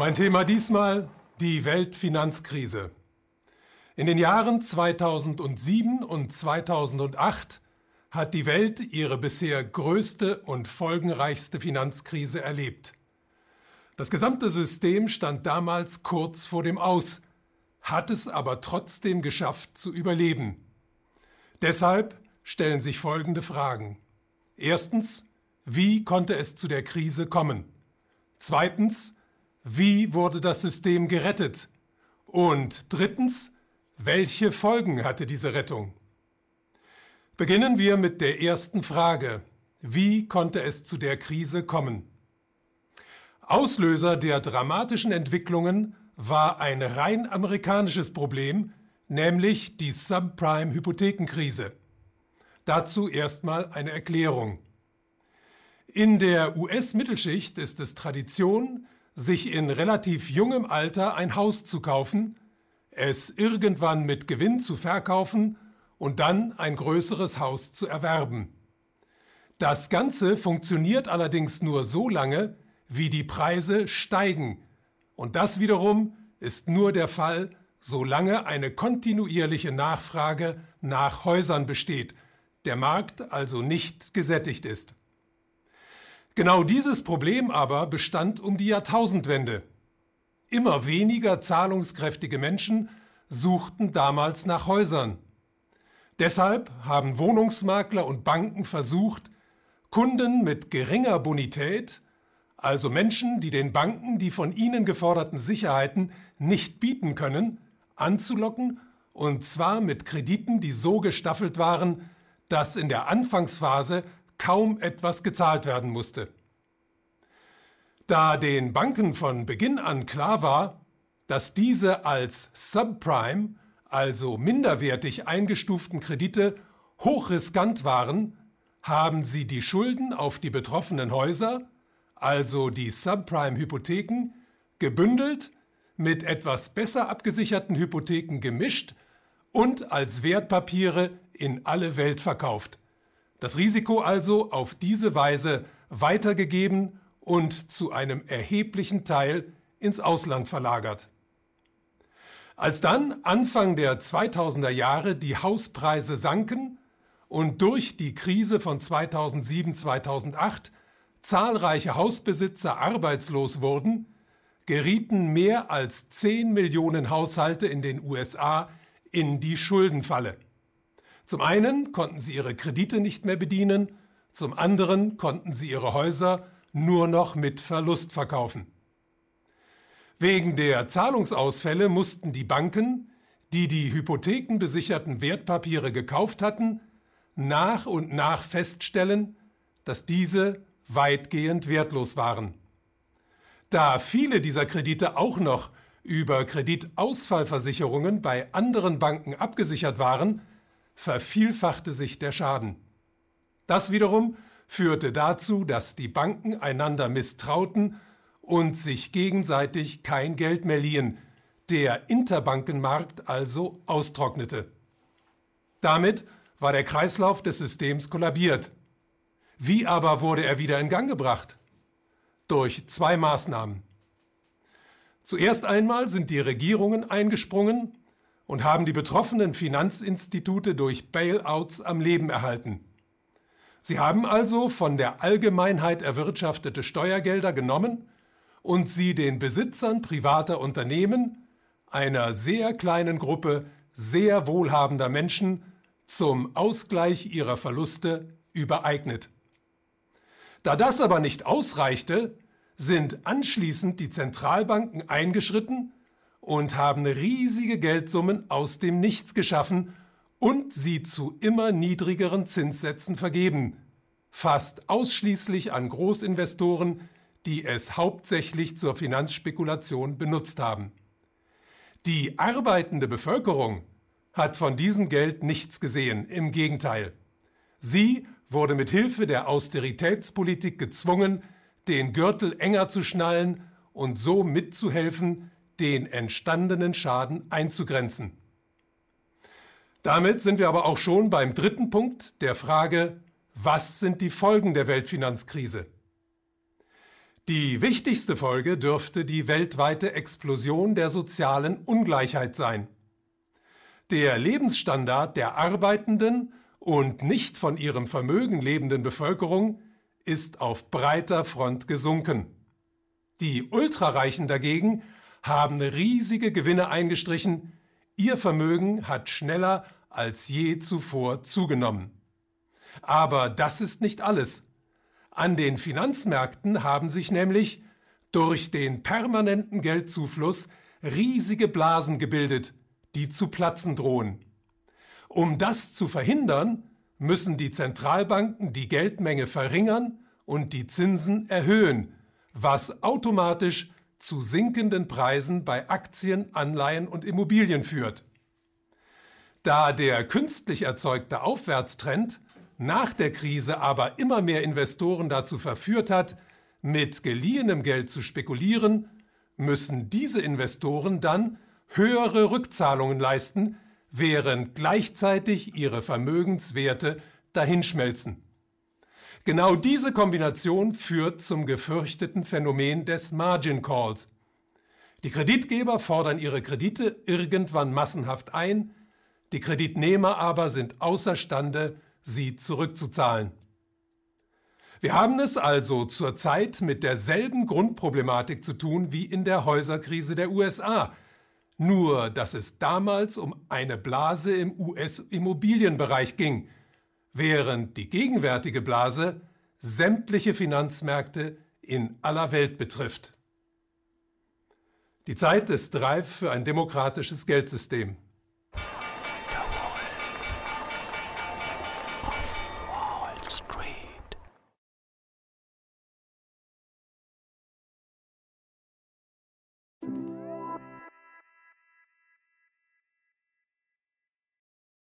Mein Thema diesmal die Weltfinanzkrise. In den Jahren 2007 und 2008 hat die Welt ihre bisher größte und folgenreichste Finanzkrise erlebt. Das gesamte System stand damals kurz vor dem Aus, hat es aber trotzdem geschafft zu überleben. Deshalb stellen sich folgende Fragen. Erstens, wie konnte es zu der Krise kommen? Zweitens, wie wurde das System gerettet? Und drittens, welche Folgen hatte diese Rettung? Beginnen wir mit der ersten Frage. Wie konnte es zu der Krise kommen? Auslöser der dramatischen Entwicklungen war ein rein amerikanisches Problem, nämlich die Subprime-Hypothekenkrise. Dazu erstmal eine Erklärung. In der US-Mittelschicht ist es Tradition, sich in relativ jungem Alter ein Haus zu kaufen, es irgendwann mit Gewinn zu verkaufen und dann ein größeres Haus zu erwerben. Das Ganze funktioniert allerdings nur so lange, wie die Preise steigen. Und das wiederum ist nur der Fall, solange eine kontinuierliche Nachfrage nach Häusern besteht, der Markt also nicht gesättigt ist. Genau dieses Problem aber bestand um die Jahrtausendwende. Immer weniger zahlungskräftige Menschen suchten damals nach Häusern. Deshalb haben Wohnungsmakler und Banken versucht, Kunden mit geringer Bonität, also Menschen, die den Banken die von ihnen geforderten Sicherheiten nicht bieten können, anzulocken, und zwar mit Krediten, die so gestaffelt waren, dass in der Anfangsphase kaum etwas gezahlt werden musste. Da den Banken von Beginn an klar war, dass diese als Subprime also minderwertig eingestuften Kredite, hochriskant waren, haben sie die Schulden auf die betroffenen Häuser, also die Subprime-Hypotheken, gebündelt, mit etwas besser abgesicherten Hypotheken gemischt und als Wertpapiere in alle Welt verkauft. Das Risiko also auf diese Weise weitergegeben und zu einem erheblichen Teil ins Ausland verlagert. Als dann Anfang der 2000er Jahre die Hauspreise sanken und durch die Krise von 2007-2008 zahlreiche Hausbesitzer arbeitslos wurden, gerieten mehr als 10 Millionen Haushalte in den USA in die Schuldenfalle. Zum einen konnten sie ihre Kredite nicht mehr bedienen, zum anderen konnten sie ihre Häuser nur noch mit Verlust verkaufen. Wegen der Zahlungsausfälle mussten die Banken, die die hypothekenbesicherten Wertpapiere gekauft hatten, nach und nach feststellen, dass diese weitgehend wertlos waren. Da viele dieser Kredite auch noch über Kreditausfallversicherungen bei anderen Banken abgesichert waren, vervielfachte sich der Schaden. Das wiederum führte dazu, dass die Banken einander misstrauten und sich gegenseitig kein Geld mehr liehen, der Interbankenmarkt also austrocknete. Damit war der Kreislauf des Systems kollabiert. Wie aber wurde er wieder in Gang gebracht? Durch zwei Maßnahmen. Zuerst einmal sind die Regierungen eingesprungen und haben die betroffenen Finanzinstitute durch Bailouts am Leben erhalten. Sie haben also von der Allgemeinheit erwirtschaftete Steuergelder genommen und sie den Besitzern privater Unternehmen, einer sehr kleinen Gruppe sehr wohlhabender Menschen, zum Ausgleich ihrer Verluste übereignet. Da das aber nicht ausreichte, sind anschließend die Zentralbanken eingeschritten und haben riesige Geldsummen aus dem Nichts geschaffen und sie zu immer niedrigeren Zinssätzen vergeben, fast ausschließlich an Großinvestoren, die es hauptsächlich zur Finanzspekulation benutzt haben. Die arbeitende Bevölkerung hat von diesem Geld nichts gesehen, im Gegenteil. Sie wurde mit Hilfe der Austeritätspolitik gezwungen, den Gürtel enger zu schnallen und so mitzuhelfen, den entstandenen Schaden einzugrenzen. Damit sind wir aber auch schon beim dritten Punkt der Frage, was sind die Folgen der Weltfinanzkrise? Die wichtigste Folge dürfte die weltweite Explosion der sozialen Ungleichheit sein. Der Lebensstandard der arbeitenden und nicht von ihrem Vermögen lebenden Bevölkerung ist auf breiter Front gesunken. Die Ultrareichen dagegen haben riesige Gewinne eingestrichen, ihr Vermögen hat schneller als je zuvor zugenommen. Aber das ist nicht alles. An den Finanzmärkten haben sich nämlich durch den permanenten Geldzufluss riesige Blasen gebildet, die zu platzen drohen. Um das zu verhindern, müssen die Zentralbanken die Geldmenge verringern und die Zinsen erhöhen, was automatisch zu sinkenden Preisen bei Aktien, Anleihen und Immobilien führt. Da der künstlich erzeugte Aufwärtstrend nach der Krise aber immer mehr Investoren dazu verführt hat, mit geliehenem Geld zu spekulieren, müssen diese Investoren dann höhere Rückzahlungen leisten, während gleichzeitig ihre Vermögenswerte dahinschmelzen. Genau diese Kombination führt zum gefürchteten Phänomen des Margin Calls. Die Kreditgeber fordern ihre Kredite irgendwann massenhaft ein, die Kreditnehmer aber sind außerstande, sie zurückzuzahlen. Wir haben es also zurzeit mit derselben Grundproblematik zu tun wie in der Häuserkrise der USA, nur dass es damals um eine Blase im US-Immobilienbereich ging, während die gegenwärtige Blase sämtliche Finanzmärkte in aller Welt betrifft. Die Zeit ist reif für ein demokratisches Geldsystem.